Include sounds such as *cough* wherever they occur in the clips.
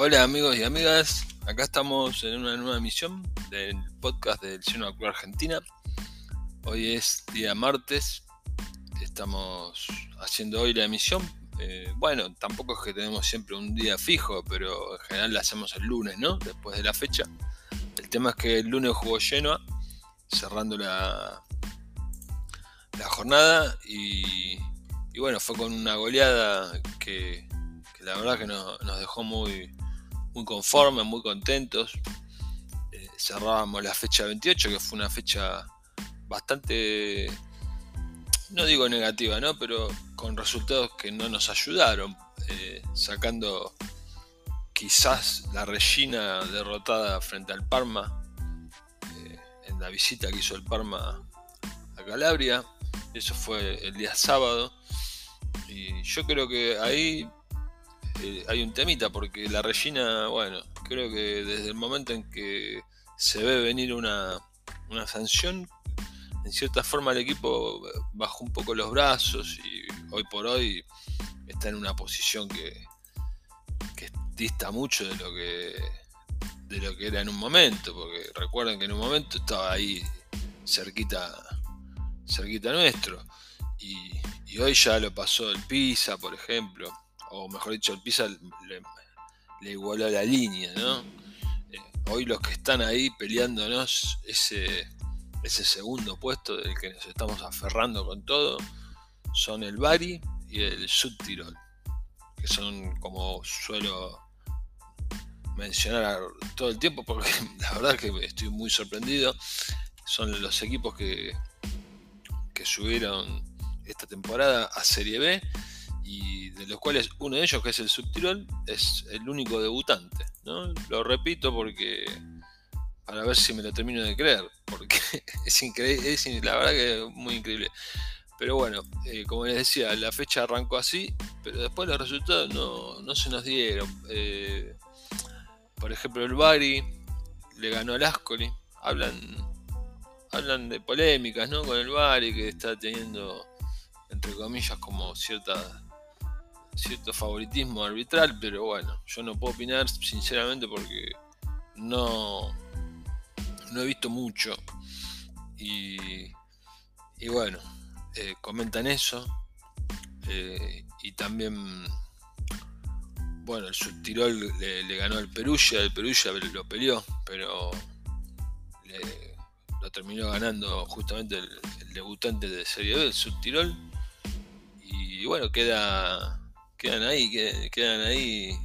Hola amigos y amigas, acá estamos en una nueva emisión del podcast del Cielo Club Argentina. Hoy es día martes, estamos haciendo hoy la emisión. Eh, bueno, tampoco es que tenemos siempre un día fijo, pero en general la hacemos el lunes, ¿no? Después de la fecha. El tema es que el lunes jugó Genoa, cerrando la, la jornada y, bueno, fue con una goleada que, la verdad que nos dejó muy, muy conformes, muy contentos. Eh, cerrábamos la fecha 28, que fue una fecha bastante, no digo negativa, ¿no? pero con resultados que no nos ayudaron, eh, sacando quizás la Regina derrotada frente al Parma, eh, en la visita que hizo el Parma a Calabria, eso fue el día sábado, y yo creo que ahí eh, hay un temita, porque la Regina, bueno, creo que desde el momento en que se ve venir una, sanción, en cierta forma el equipo bajó un poco los brazos y hoy por hoy está en una posición que, que dista mucho de lo que de lo que era en un momento, porque recuerden que en un momento estaba ahí cerquita cerquita nuestro y, y hoy ya lo pasó el Pisa, por ejemplo o mejor dicho, el Pisa le, igualó la línea, ¿no? Eh, hoy los que están ahí peleándonos ese, ese segundo puesto del que nos estamos aferrando con todo son el Bari y el Subtirol, que son como suelo mencionar todo el tiempo porque *laughs* la verdad que estoy muy sorprendido. Son los equipos que, que subieron esta temporada a Serie B de los cuales uno de ellos, que es el Subtirol, es el único debutante. ¿no? Lo repito porque para ver si me lo termino de creer, porque *laughs* es increíble, es, la verdad que es muy increíble. Pero bueno, eh, como les decía, la fecha arrancó así, pero después los resultados no, se nos dieron. Eh, por ejemplo, el Bari le ganó al Ascoli. Hablan, hablan de polémicas ¿no? con el Bari que está teniendo, entre comillas, como cierta cierto favoritismo arbitral, pero bueno, yo no puedo opinar sinceramente porque no, no he visto mucho. Y, y bueno, eh, comentan eso. Eh, y también, bueno, el Subtirol le, ganó al Perugia, el Perugia lo peleó, pero lo terminó ganando justamente el, el, debutante de Serie B, el Subtirol. Y bueno, queda quedan ahí, quedan ahí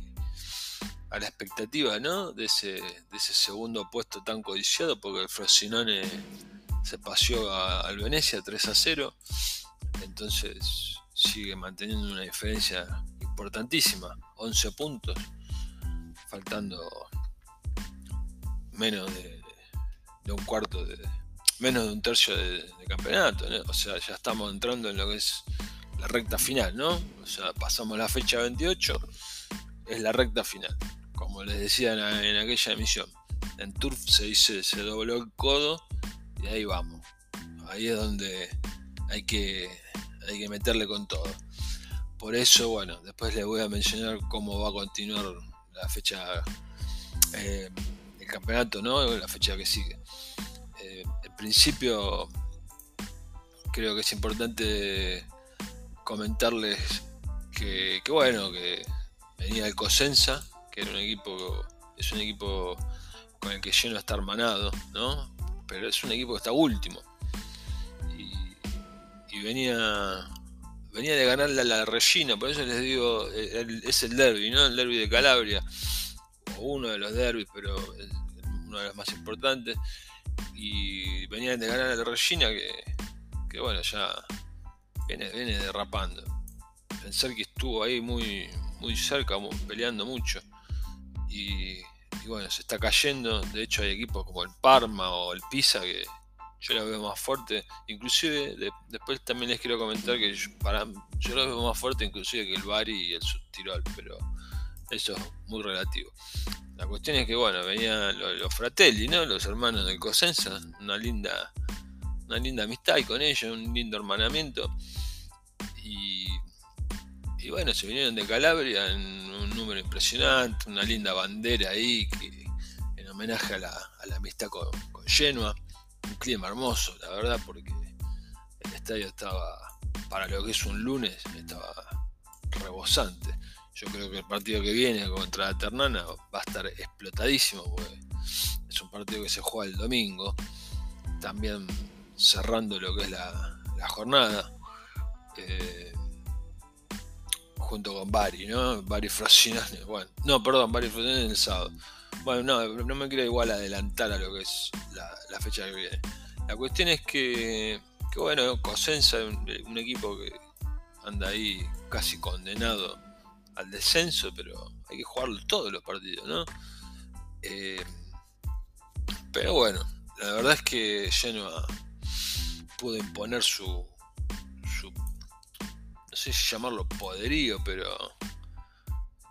a la expectativa, ¿no? De ese, de ese segundo puesto tan codiciado, porque el Frosinone se paseó al Venecia 3 a 0, entonces sigue manteniendo una diferencia importantísima, 11 puntos, faltando menos de, un cuarto de menos de un tercio de, campeonato, o sea, ya estamos entrando en lo que es recta final, ¿no? O sea, pasamos la fecha 28, es la recta final, como les decía en, aquella emisión. En Turf se dice, se dobló el codo y ahí vamos. Ahí es donde hay que, hay que meterle con todo. Por eso, bueno, después les voy a mencionar cómo va a continuar la fecha, eh, campeonato, ¿no? La fecha que sigue. Eh, en principio, creo que es importante comentarles que, bueno, que venía el Cosenza, que era un equipo, es un equipo con el que lleno está hermanado, ¿no? Pero es un equipo que está último. Y, venía venía de ganarle a la Regina, por eso les digo, es el derby, ¿no? El derby de Calabria, o uno de los derbis, pero uno de los más importantes. Y venía de ganar a la Regina, que, que bueno, ya viene, derrapando. Pensar que estuvo ahí muy, muy cerca, peleando mucho. Y, bueno, se está cayendo. De hecho hay equipos como el Parma o el Pisa que yo los veo más fuerte. Inclusive después también les quiero comentar que yo, para, los veo más fuerte inclusive que el Bari y el Subtirol, pero eso es muy relativo. La cuestión es que bueno, venían los, Fratelli, ¿no? Los hermanos del Cosenza, una linda una linda amistad con ellos, un lindo hermanamiento. Y, Y bueno, se vinieron de Calabria en un número impresionante, una linda bandera ahí en homenaje a la, amistad con, con Genoa. Un clima hermoso, la verdad, porque el estadio estaba, para lo que es un lunes, estaba rebosante. Yo creo que el partido que viene contra la Ternana va a estar explotadísimo, porque es un partido que se juega el domingo, también cerrando lo que es la, jornada, eh, junto con Bari, ¿no? Bari Frosinone, *laughs* bueno, no, perdón, Bari Frosinone el sábado. Bueno, no, no me quiero igual adelantar a lo que es la, fecha que viene. La cuestión es que, que bueno, Cosenza, un, un equipo que anda ahí casi condenado al descenso, pero hay que jugarlo todos los partidos, ¿no? Eh, pero bueno, la verdad es que Genoa pudo imponer su, no sé si llamarlo poderío, pero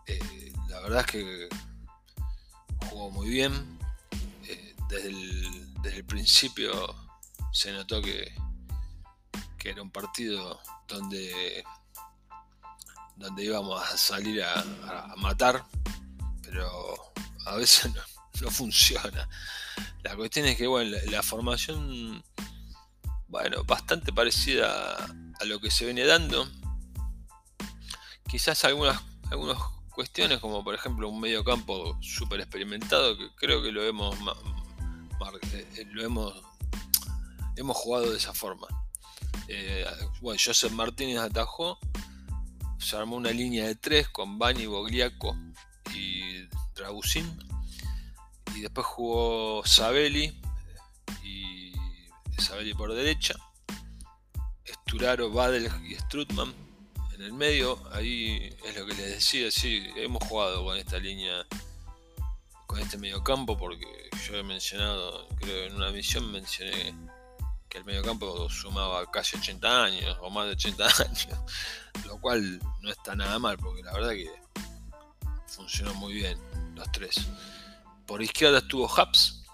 eh, la verdad es que jugó muy bien. Eh, desde, el, principio se notó que, que era un partido donde donde íbamos a salir a, matar, pero a veces *laughs* no, funciona. La cuestión es que, bueno, la, formación, bueno, bastante parecida a, lo que se viene dando. Quizás algunas, algunas cuestiones, como por ejemplo un medio campo súper experimentado, que creo que lo hemos, eh, lo hemos, hemos jugado de esa forma. Eh, bueno, Joseph Martínez atajó se armó una línea de tres con Bani, Bogliaco y Dragusin. Y después jugó Sabelli Sabelli por derecha. Esturaro, Badel y Strutman en el medio. Ahí es lo que les decía, sí, hemos jugado con esta línea, con este medio campo, porque yo he mencionado, creo que en una misión mencioné que el mediocampo sumaba casi 80 años o más de 80 *laughs* años, lo cual no está nada mal, porque la verdad que funcionó muy bien los tres. Por izquierda estuvo Haps,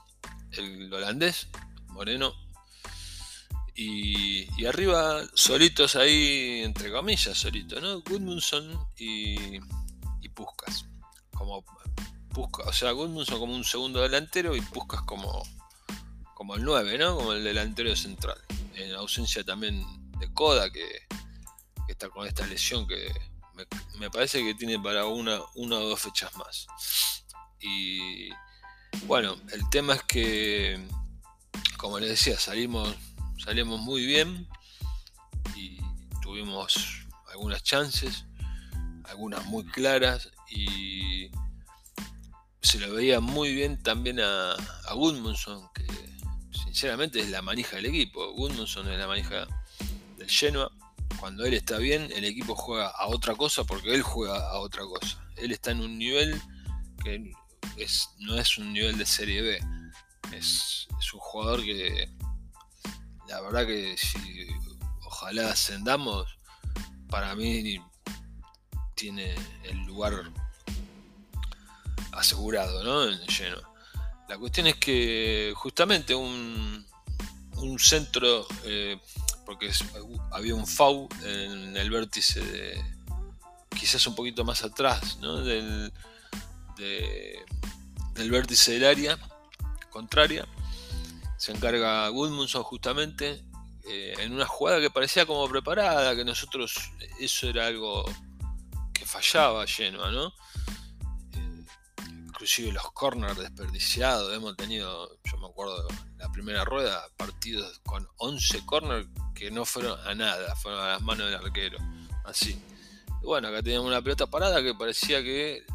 el holandés, Moreno, y, arriba solitos ahí, entre comillas, solitos, ¿no? Gudmundsson y, y Puskas. Como Puskas, o sea, Gudmundsson como un segundo delantero y Puskas como como el 9, ¿no? Como el delantero central. En ausencia también de Coda, que, está con esta lesión que me, parece que tiene para una, una o dos fechas más. Y bueno, el tema es que, como les decía, salimos, salimos muy bien y tuvimos algunas chances, algunas muy claras y se lo veía muy bien también a, a que sinceramente es la manija del equipo. Gudmundsson es la manija del Genoa. Cuando él está bien, el equipo juega a otra cosa porque él juega a otra cosa. Él está en un nivel que es, no es un nivel de Serie B. Es, un jugador que la verdad que si ojalá ascendamos, para mí tiene el lugar asegurado ¿no? en Genoa. La cuestión es que justamente un, un centro, eh, porque había un FAU en el vértice de, quizás un poquito más atrás, ¿no? del, del vértice del área contraria. Se encarga Gudmundsson justamente eh, en una jugada que parecía como preparada, que nosotros eso era algo que fallaba Genoa, ¿no? inclusive los corners desperdiciados. Hemos tenido, yo me acuerdo, la primera rueda, partidos con 11 corners que no fueron a nada, fueron a las manos del arquero. Así. Y bueno, acá teníamos una pelota parada que parecía que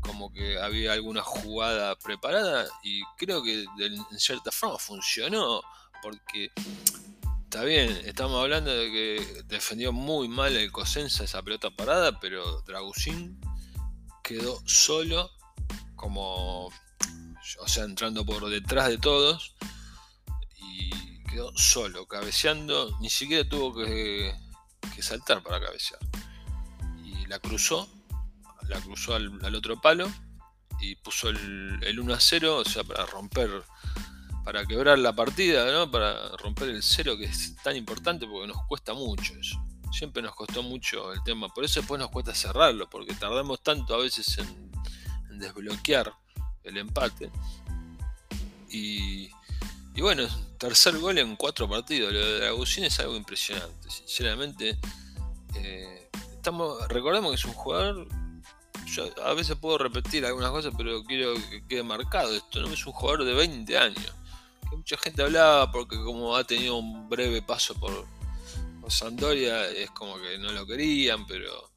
como que había alguna jugada preparada y creo que en cierta forma funcionó porque está bien, estamos hablando de que defendió muy mal el Cosenza esa pelota parada, pero Dragusín quedó solo como, o sea, entrando por detrás de todos y quedó solo, cabeceando, ni siquiera tuvo que, saltar para cabecear. Y la cruzó, la cruzó al, otro palo y puso el, el, 1 a 0, o sea, para romper, para quebrar la partida, ¿no? para romper el cero que es tan importante porque nos cuesta mucho eso. siempre nos costó mucho el tema. Por eso después nos cuesta cerrarlo, porque tardamos tanto a veces en, desbloquear el empate. Y, bueno, tercer gol en cuatro partidos. Lo de Agustín es algo impresionante. Sinceramente, eh, estamos, recordemos que es un jugador. Yo a veces puedo repetir algunas cosas, pero quiero que quede marcado esto. No es un jugador de 20 años. Que mucha gente hablaba porque, como ha tenido un breve paso por, Sandoria es como que no lo querían, pero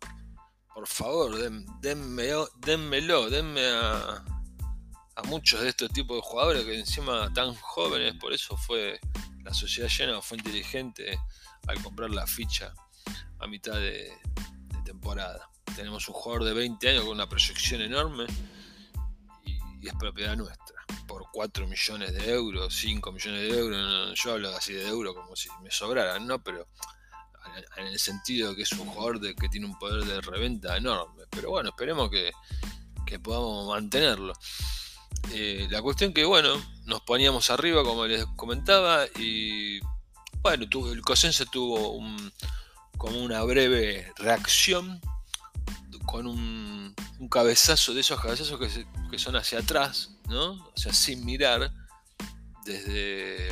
por favor, denmelo, denme a, a muchos de estos tipos de jugadores que encima tan jóvenes, por eso fue la sociedad llena, fue inteligente al comprar la ficha a mitad de, temporada. Tenemos un jugador de 20 años con una proyección enorme y, es propiedad nuestra. Por 4 millones de euros, 5 millones de euros, yo hablo así de euros como si me sobraran, ¿no? Pero en el sentido de que es un jugador de, que tiene un poder de reventa enorme. Pero bueno, esperemos que, podamos mantenerlo. Eh, la cuestión que, bueno, nos poníamos arriba, como les comentaba, y bueno, el Cosense tuvo un, como una breve reacción con un, cabezazo de esos cabezazos que, son hacia atrás, ¿no? O sea, sin mirar, desde,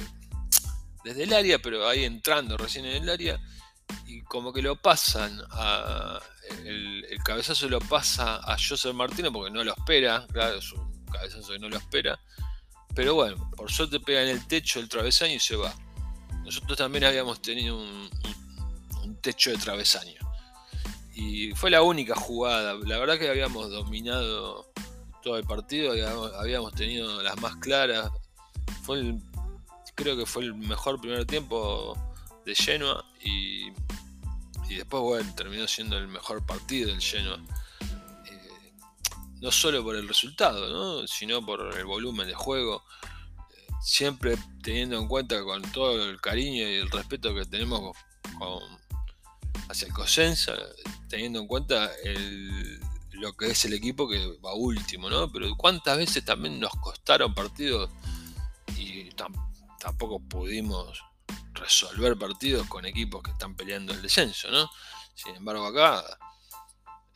desde el área, pero ahí entrando recién en el área y como que lo pasan a, el, cabezazo lo pasa a Joseph Martínez porque no lo espera, claro, es un cabezazo que no lo espera, pero bueno, por suerte pega en el techo el travesaño y se va. Nosotros también habíamos tenido un, techo de travesaño y fue la única jugada, la verdad que habíamos dominado todo el partido, habíamos, tenido las más claras, fue creo que fue el mejor primer tiempo de Genoa y, y después, bueno, terminó siendo el mejor partido del Genoa. Eh, no solo por el resultado, sino por el volumen de juego. Siempre teniendo en cuenta con todo el cariño y el respeto que tenemos hacia el Cosenza, teniendo en cuenta lo que es el equipo que va último, ¿no? Pero cuántas veces también nos costaron partidos y tampoco pudimos resolver partidos con equipos que están peleando el descenso, ¿no? Sin embargo, acá,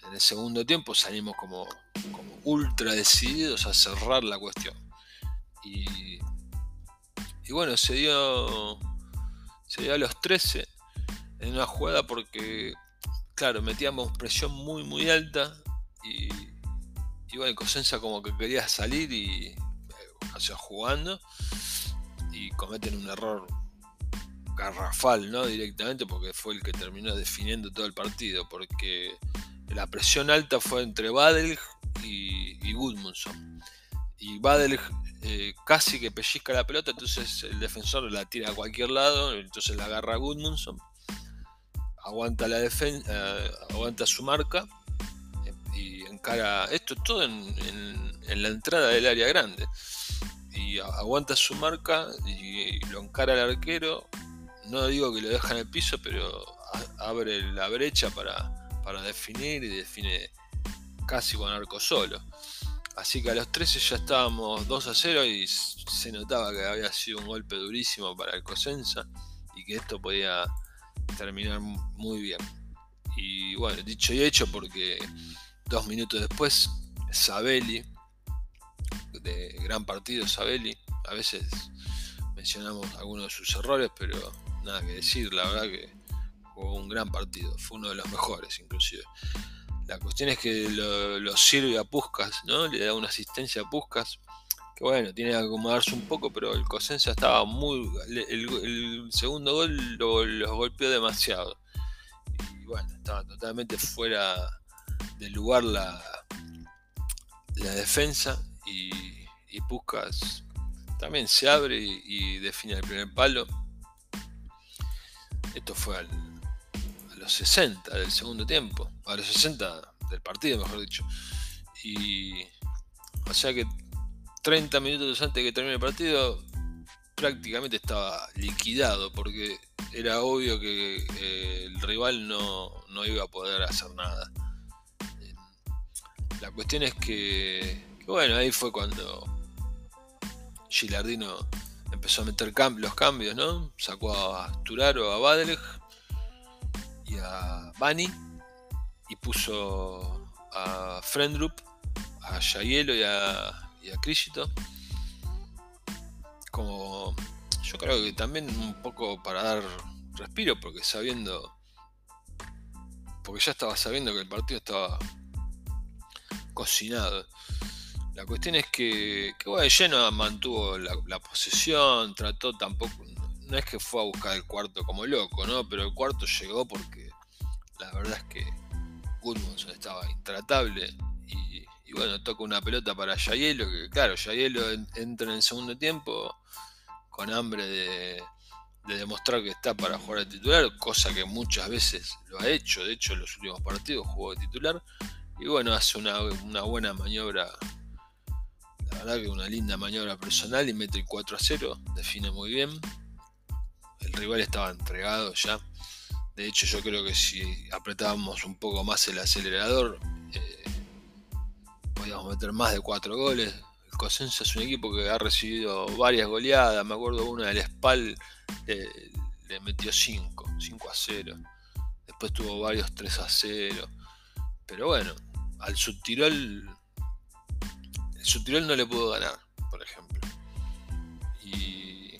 en el segundo tiempo, salimos como, como ultra decididos a cerrar la cuestión. Y, y bueno, se dio, se dio a los 13 en una jugada porque, claro, metíamos presión muy, muy alta y, bueno, Cosenza como que quería salir y, o sea, jugando y cometen un error garrafal, ¿no? Directamente, porque fue el que terminó definiendo todo el partido, porque la presión alta fue entre Badel y, y Gudmundsson. Y Badel eh, casi que pellizca la pelota, entonces el defensor la tira a cualquier lado, entonces la agarra Gudmundsson, aguanta la defensa, eh, aguanta su marca eh, y encara esto todo en, la entrada del área grande y aguanta su marca y, lo encara el arquero no digo que lo deja en el piso, pero abre la brecha para, definir y define casi con arco solo. Así que a los 13 ya estábamos 2 a 0 y se notaba que había sido un golpe durísimo para el Cosenza y que esto podía terminar muy bien. Y bueno, dicho y hecho, porque dos minutos después, Sabelli, de gran partido Sabelli, a veces mencionamos algunos de sus errores, pero nada que decir, la verdad que jugó un gran partido, fue uno de los mejores inclusive. La cuestión es que lo, sirve a Puskas, ¿no? Le da una asistencia a Puskas, que bueno, tiene que acomodarse un poco, pero el Cosenza estaba muy... El, segundo gol lo, golpeó demasiado. Y bueno, estaba totalmente fuera de lugar la, la defensa y, y Puskas también se abre y define el primer palo esto fue a los 60 del segundo tiempo, a los 60 del partido, mejor dicho. Y o sea que 30 minutos antes de que termine el partido, prácticamente estaba liquidado, porque era obvio que eh, el rival no, iba a poder hacer nada. La cuestión es que, bueno, ahí fue cuando Gilardino empezó a meter los cambios, ¿no? Sacó a Turaro, a Badelig. y a Bani y puso a Friendrup, a Yahielo y a, a Como yo creo que también un poco para dar respiro, porque sabiendo, porque ya estaba sabiendo que el partido estaba cocinado. La cuestión es que, que bueno, lleno mantuvo la, posesión, trató tampoco, no es que fue a buscar el cuarto como loco, ¿no? Pero el cuarto llegó porque la verdad es que Gudmundsson estaba intratable y, bueno, toca una pelota para Yayelo, que claro, Yayelo entra en el segundo tiempo con hambre de, demostrar que está para jugar de titular, cosa que muchas veces lo ha hecho, de hecho en los últimos partidos jugó de titular, y bueno, hace una, una buena maniobra la verdad que una linda maniobra personal y mete el 4 a 0, define muy bien. El rival estaba entregado ya. De hecho, yo creo que si apretábamos un poco más el acelerador, eh, podíamos meter más de 4 goles. El Cosenza es un equipo que ha recibido varias goleadas. Me acuerdo una del Spal, le metió 5, 5 a 0. Después tuvo varios 3 a 0. Pero bueno, al Subtirol su Tirol no le pudo ganar, por ejemplo. Y,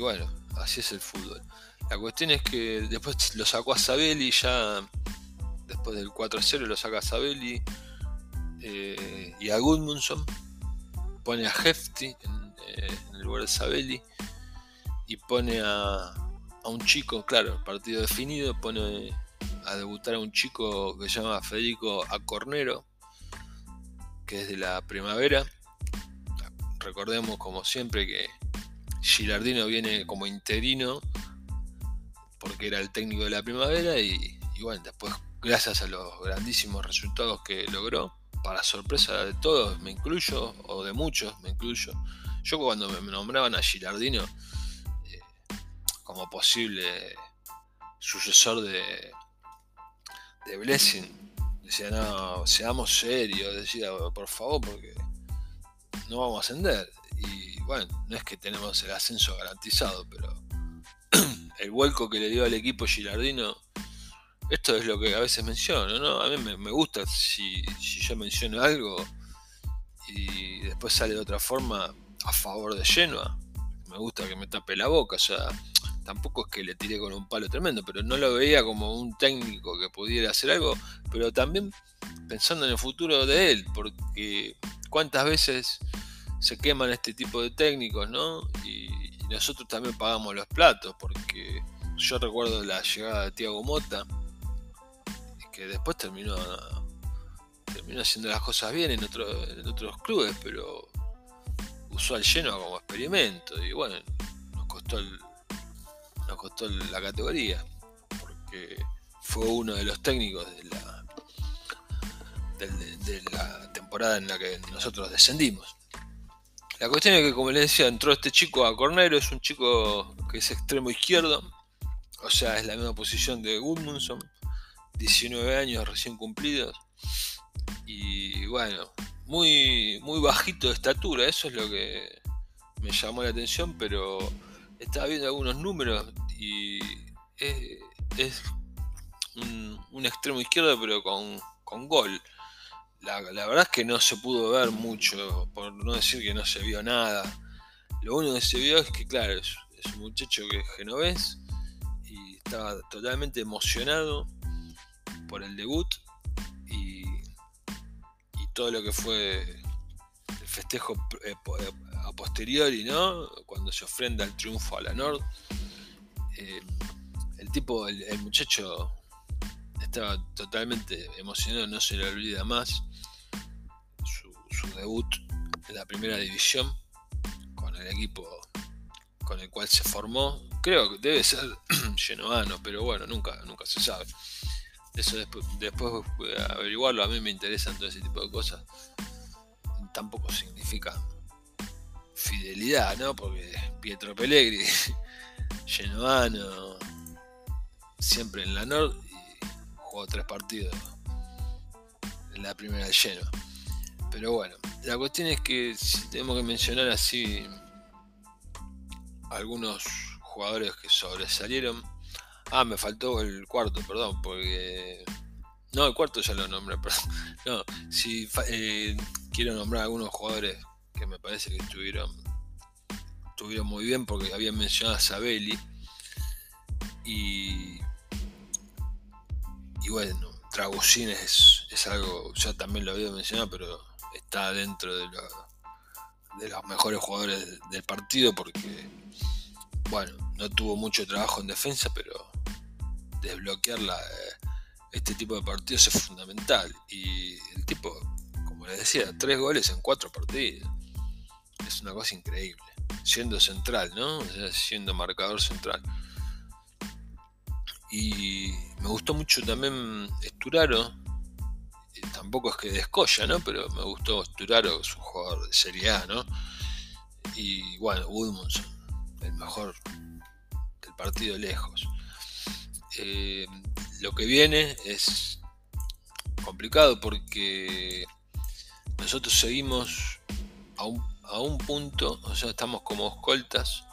bueno, así es el fútbol. La cuestión es que después lo sacó a Sabelli, ya después del 4-0 lo saca a Sabelli eh, y a Gudmundsson. Pone a Hefty en, eh, en, el lugar de Sabelli y pone a, a un chico, claro, partido definido, pone a debutar a un chico que se llama Federico Acornero que es de la primavera. Recordemos como siempre que Gilardino viene como interino porque era el técnico de la primavera y, bueno, después gracias a los grandísimos resultados que logró, para sorpresa de todos, me incluyo, o de muchos, me incluyo. Yo cuando me nombraban a Gilardino eh, como posible sucesor de, de Blessing, Decía, no, seamos serios, decía, por favor, porque no vamos a ascender. Y bueno, no es que tenemos el ascenso garantizado, pero *clears throat* el vuelco que le dio al equipo Gilardino, esto es lo que a veces menciono, ¿no? A mí me, gusta si, si, yo menciono algo y después sale de otra forma a favor de Genoa. Me gusta que me tape la boca, o sea, tampoco es que le tiré con un palo tremendo, pero no lo veía como un técnico que pudiera hacer algo, pero también pensando en el futuro de él, porque cuántas veces se queman este tipo de técnicos, ¿no? Y, nosotros también pagamos los platos, porque yo recuerdo la llegada de Tiago Mota, que después terminó, terminó haciendo las cosas bien en, en otros clubes, pero usó al lleno como experimento, y bueno, nos costó el, nos costó la categoría, porque fue uno de los técnicos de la, de, la temporada en la que nosotros descendimos. La cuestión es que, como les decía, entró este chico a Cornero, es un chico que es extremo izquierdo, o sea, es la misma posición de Gudmundsson, 19 años recién cumplidos, y bueno, muy, muy bajito de estatura, eso es lo que me llamó la atención, pero estaba viendo algunos números y es, un, extremo izquierdo pero con, gol. La, verdad es que no se pudo ver mucho, por no decir que no se vio nada. Lo único que se vio es que, claro, es, un muchacho que es genovés y estaba totalmente emocionado por el debut y, y todo lo que fue el festejo eh, a posteriori, ¿no? Cuando se ofrenda el triunfo a la Nord. Eh, el tipo, el, muchacho estaba totalmente emocionado, no se le olvida más su, debut en la primera división con el equipo con el cual se formó. Creo que debe ser *clears throat* genovano, pero bueno, nunca, nunca se sabe. Eso después, después a averiguarlo, a mí me interesan todo ese tipo de cosas. Tampoco significa fidelidad, ¿no? Porque Pietro Pellegrini, *laughs* genovano, siempre en la Nord y jugó tres partidos en la primera de lleno. Pero bueno, la cuestión es que si tenemos que mencionar así algunos jugadores que sobresalieron, Ah, me faltó el cuarto, perdón, porque... No, el cuarto ya lo nombré, *laughs* perdón. No, si eh, quiero nombrar algunos jugadores que me parece que estuvieron, estuvieron muy bien, porque habían mencionado a Sabelli. Y, y bueno, Dragosín es, es algo, ya también lo había mencionado, pero está dentro de, de los mejores jugadores del partido porque, bueno, no tuvo mucho trabajo en defensa, pero desbloquear la, este tipo de partidos es fundamental. Y el tipo, como les decía, tres goles en cuatro partidos. Es una cosa increíble. Siendo central, ¿no? siendo marcador central. Y me gustó mucho también Esturaro. Tampoco es que descolla, ¿no? Pero me gustó Esturaro, es un jugador de Serie A, ¿no? Y bueno, Woodmanson, el mejor del partido lejos. Eh, lo que viene es complicado porque nosotros seguimos a un, a un punto, o sea, estamos como escoltas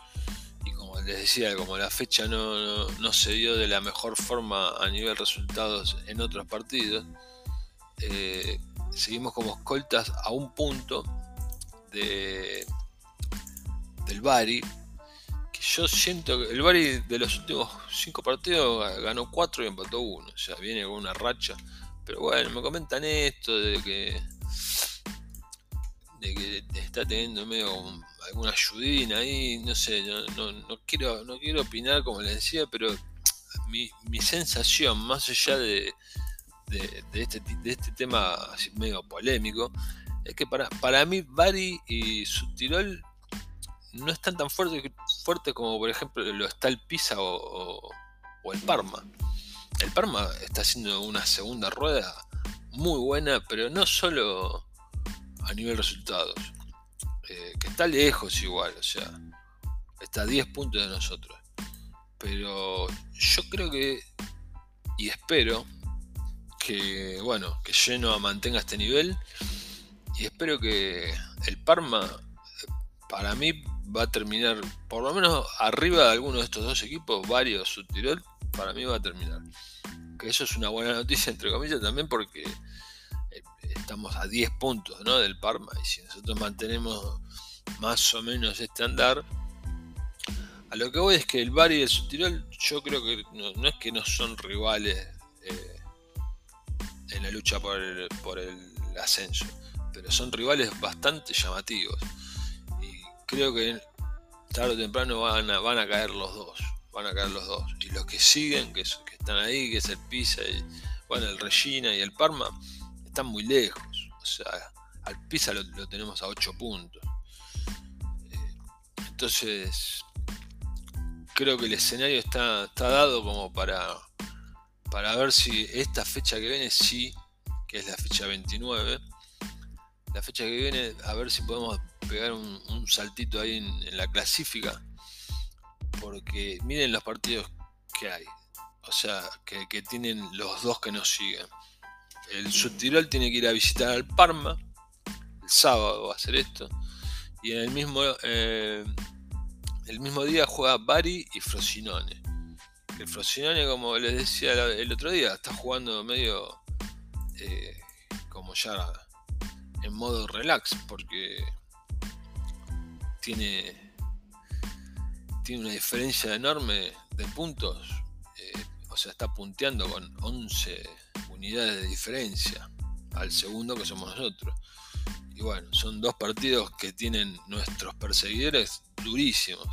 y como les decía, como la fecha no, no, se dio de la mejor forma a nivel resultados en otros partidos, eh, seguimos como escoltas a un punto de, del Bari yo siento que el Bari de los últimos cinco partidos ganó cuatro y empató uno. O sea, viene con una racha. Pero bueno, me comentan esto de que. de que está teniendo medio alguna ayudina ahí. No sé, no, quiero, no quiero opinar como les decía, pero mi, sensación, más allá de, de, este, de este tema medio polémico, es que para, para mí Bari y Subtirol no están tan fuertes fuerte como por ejemplo lo está el Pisa o, el Parma. El Parma está haciendo una segunda rueda muy buena, pero no solo a nivel resultados, eh, que está lejos igual, o sea, está a 10 puntos de nosotros. Pero yo creo que, y espero, que bueno, que Genoa mantenga este nivel, y espero que el Parma, para mí, va a terminar, por lo menos arriba de alguno de estos dos equipos, varios Subtirol, para mí va a terminar. Que eso es una buena noticia, entre comillas, también porque eh, estamos a 10 puntos ¿no? del Parma y si nosotros mantenemos más o menos este andar, a lo que voy es que el Bari y el Subtirol, yo creo que no, es que no son rivales eh, en la lucha por por el ascenso, pero son rivales bastante llamativos creo que tarde o temprano van a, caer los dos. Van a caer los dos. Y los que siguen, que, que están ahí, que es el Pisa y bueno, el Regina y el Parma, están muy lejos. O sea, al Pisa lo, tenemos a 8 puntos. Eh, entonces, creo que el escenario está, está dado como para, para ver si esta fecha que viene, sí, que es la fecha 29, la fecha que viene, a ver si podemos pegar un, saltito ahí en, la clasifica. Porque miren los partidos que hay. O sea, que, tienen los dos que nos siguen. El Subtirol tiene que ir a visitar al Parma. El sábado va a hacer esto. Y en el mismo, eh, el mismo día juega Bari y Frosinone. El Frosinone, como les decía el otro día, está jugando medio eh, como ya en modo relax. Porque tiene, tiene una diferencia enorme de puntos. Eh, o sea, está punteando con 11 unidades de diferencia al segundo que somos nosotros. Y bueno, son dos partidos que tienen nuestros perseguidores durísimos.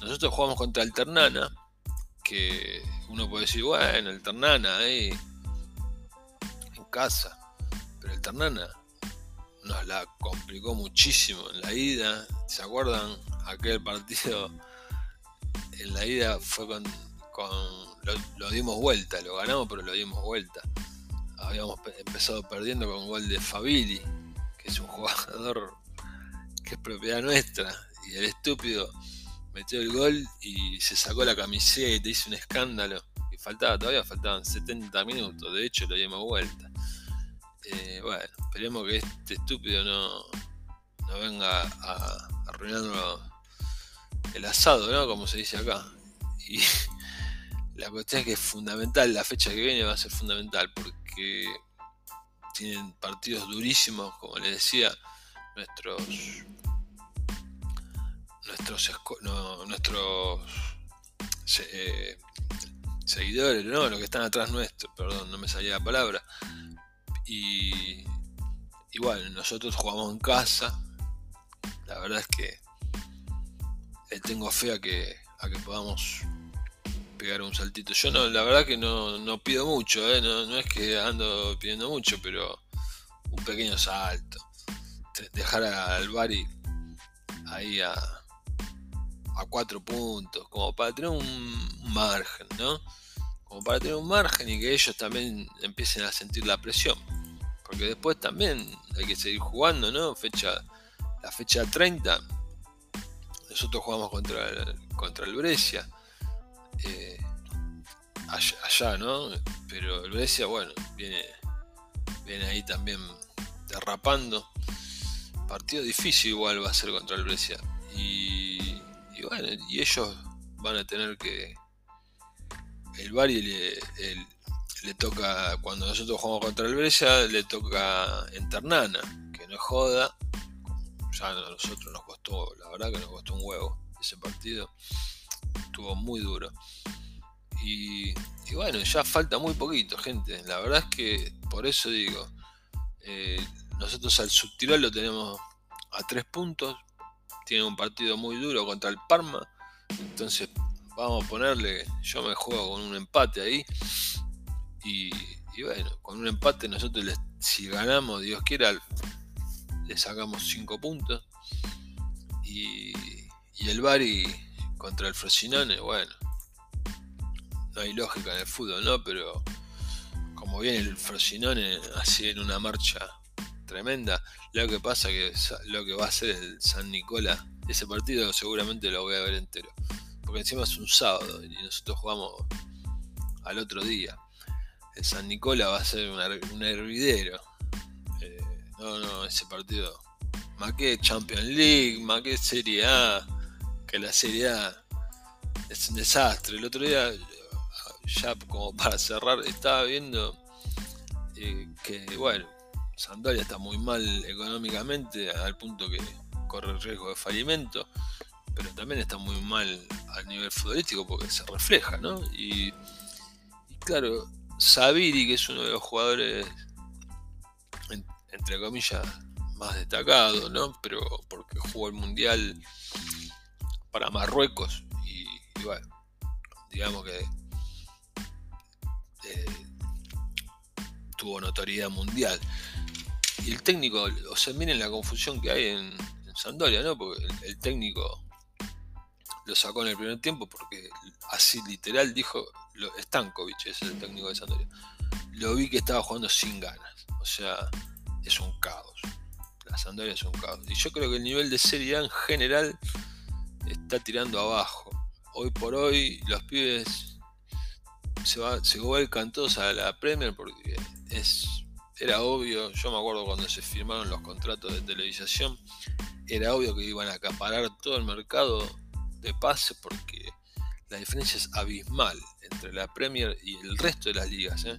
Nosotros jugamos contra el Ternana, que uno puede decir, bueno, el Ternana ahí en casa. Pero el Ternana nos la complicó muchísimo en la ida. ¿Se acuerdan? Aquel partido en la ida fue con. lo, dimos vuelta, lo ganamos, pero lo dimos vuelta. Habíamos empezado perdiendo con gol de Fabili, que es un *laughs* jugador que es propiedad nuestra. Y el estúpido metió el gol y se sacó la camiseta, hizo un escándalo. Y faltaba, todavía faltaban 70 minutos, de hecho lo dimos vuelta. Eh, bueno, esperemos que este estúpido no, no venga a, arruinarnos el asado, ¿no? Como se dice acá. Y *laughs* la cuestión es que es fundamental, la fecha que viene va a ser fundamental porque tienen partidos durísimos, como les decía, nuestros nuestros nuestros eh, seguidores, no, los que están atrás nuestro, perdón, no me salía la palabra. Y igual, nosotros jugamos en casa. La verdad es que le tengo fe a que, a que podamos pegar un saltito. Yo no, la verdad que no, pido mucho, ¿eh? no, es que ando pidiendo mucho, pero un pequeño salto. Dejar al Bari ahí a, a cuatro puntos, como para tener un margen, ¿no? Como para tener un margen y que ellos también empiecen a sentir la presión. Porque después también hay que seguir jugando, ¿no? Fecha, la fecha 30, nosotros jugamos contra el, contra el Brescia. Eh, allá, ¿no? Pero el Brescia, bueno, viene, viene ahí también derrapando. Partido difícil igual va a ser contra el Brescia. Y bueno, y ellos van a tener que. El Bari le, le toca, cuando nosotros jugamos contra el Brescia, le toca en Ternana, que no joda. Ya a nosotros nos costó, la verdad que nos costó un huevo ese partido. Estuvo muy duro. Y, bueno, ya falta muy poquito, gente. La verdad es que por eso digo, eh, nosotros al subtirol lo tenemos a tres puntos, tiene un partido muy duro contra el Parma. Entonces vamos a ponerle, yo me juego con un empate ahí. Y, bueno, con un empate nosotros si ganamos, Dios quiera, le sacamos 5 puntos. Y, el Bari contra el Frosinone, bueno, no hay lógica en el fútbol, ¿no? Pero como viene el Frosinone así en una marcha tremenda. Lo que pasa que lo que va a ser el San Nicola, ese partido seguramente lo voy a ver entero. Porque encima es un sábado y nosotros jugamos al otro día. San Nicola va a ser un, hervidero. Eh, no, no, ese partido. Más que Champions League, más que Serie A. Que la Serie A es un desastre. El otro día, ya como para cerrar, estaba viendo eh, que, bueno, Sandoria está muy mal económicamente al punto que corre el riesgo de falimento, pero también está muy mal a nivel futbolístico porque se refleja, ¿no? Y, claro, Sabiri, que es uno de los jugadores, entre comillas, más destacados, ¿no? Pero porque jugó el Mundial para Marruecos y, bueno, digamos que eh, tuvo notoriedad mundial. Y el técnico, o sea, miren la confusión que hay en Sandoria, ¿no? Porque el, técnico lo sacó en el primer tiempo porque así literal dijo lo, Stankovic, es el técnico de Sandoria. Lo vi que estaba jugando sin ganas. O sea, es un caos. La Sandoria es un caos. Y yo creo que el nivel de Serie A en general está tirando abajo. Hoy por hoy los pibes se, va, se vuelcan todos a la Premier porque es era obvio, yo me acuerdo cuando se firmaron los contratos de televisación, era obvio que iban a acaparar todo el mercado de pase porque la diferencia es abismal entre la Premier y el resto de las ligas. ¿eh?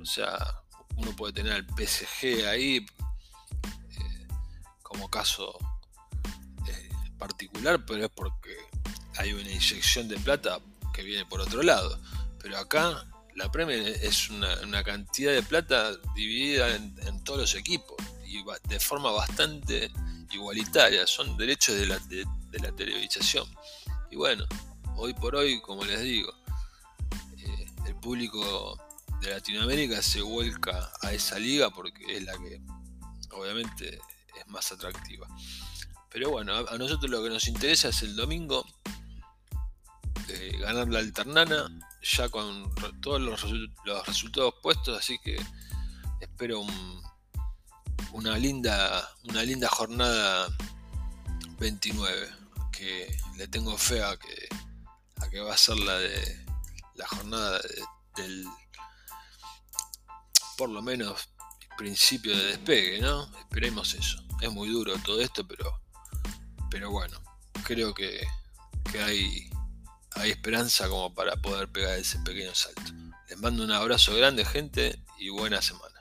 O sea, uno puede tener al PSG ahí eh, como caso eh, particular, pero es porque hay una inyección de plata que viene por otro lado. Pero acá la Premier es una, cantidad de plata dividida en, todos los equipos y de forma bastante igualitaria. Son derechos de la, de, la televisación. Y bueno, hoy por hoy, como les digo, eh, el público de Latinoamérica se vuelca a esa liga porque es la que obviamente es más atractiva. Pero bueno, a, nosotros lo que nos interesa es el domingo eh, ganar la alternana ya con todos los, resultados puestos, así que espero una, linda, una linda jornada 29, que le tengo fe a que, que va a ser la de la jornada del por lo menos principio de despegue, ¿no? Esperemos eso. Es muy duro todo esto, pero pero bueno, creo que, que hay hay esperanza como para poder pegar ese pequeño salto. Les mando un abrazo grande, gente, y buena semana.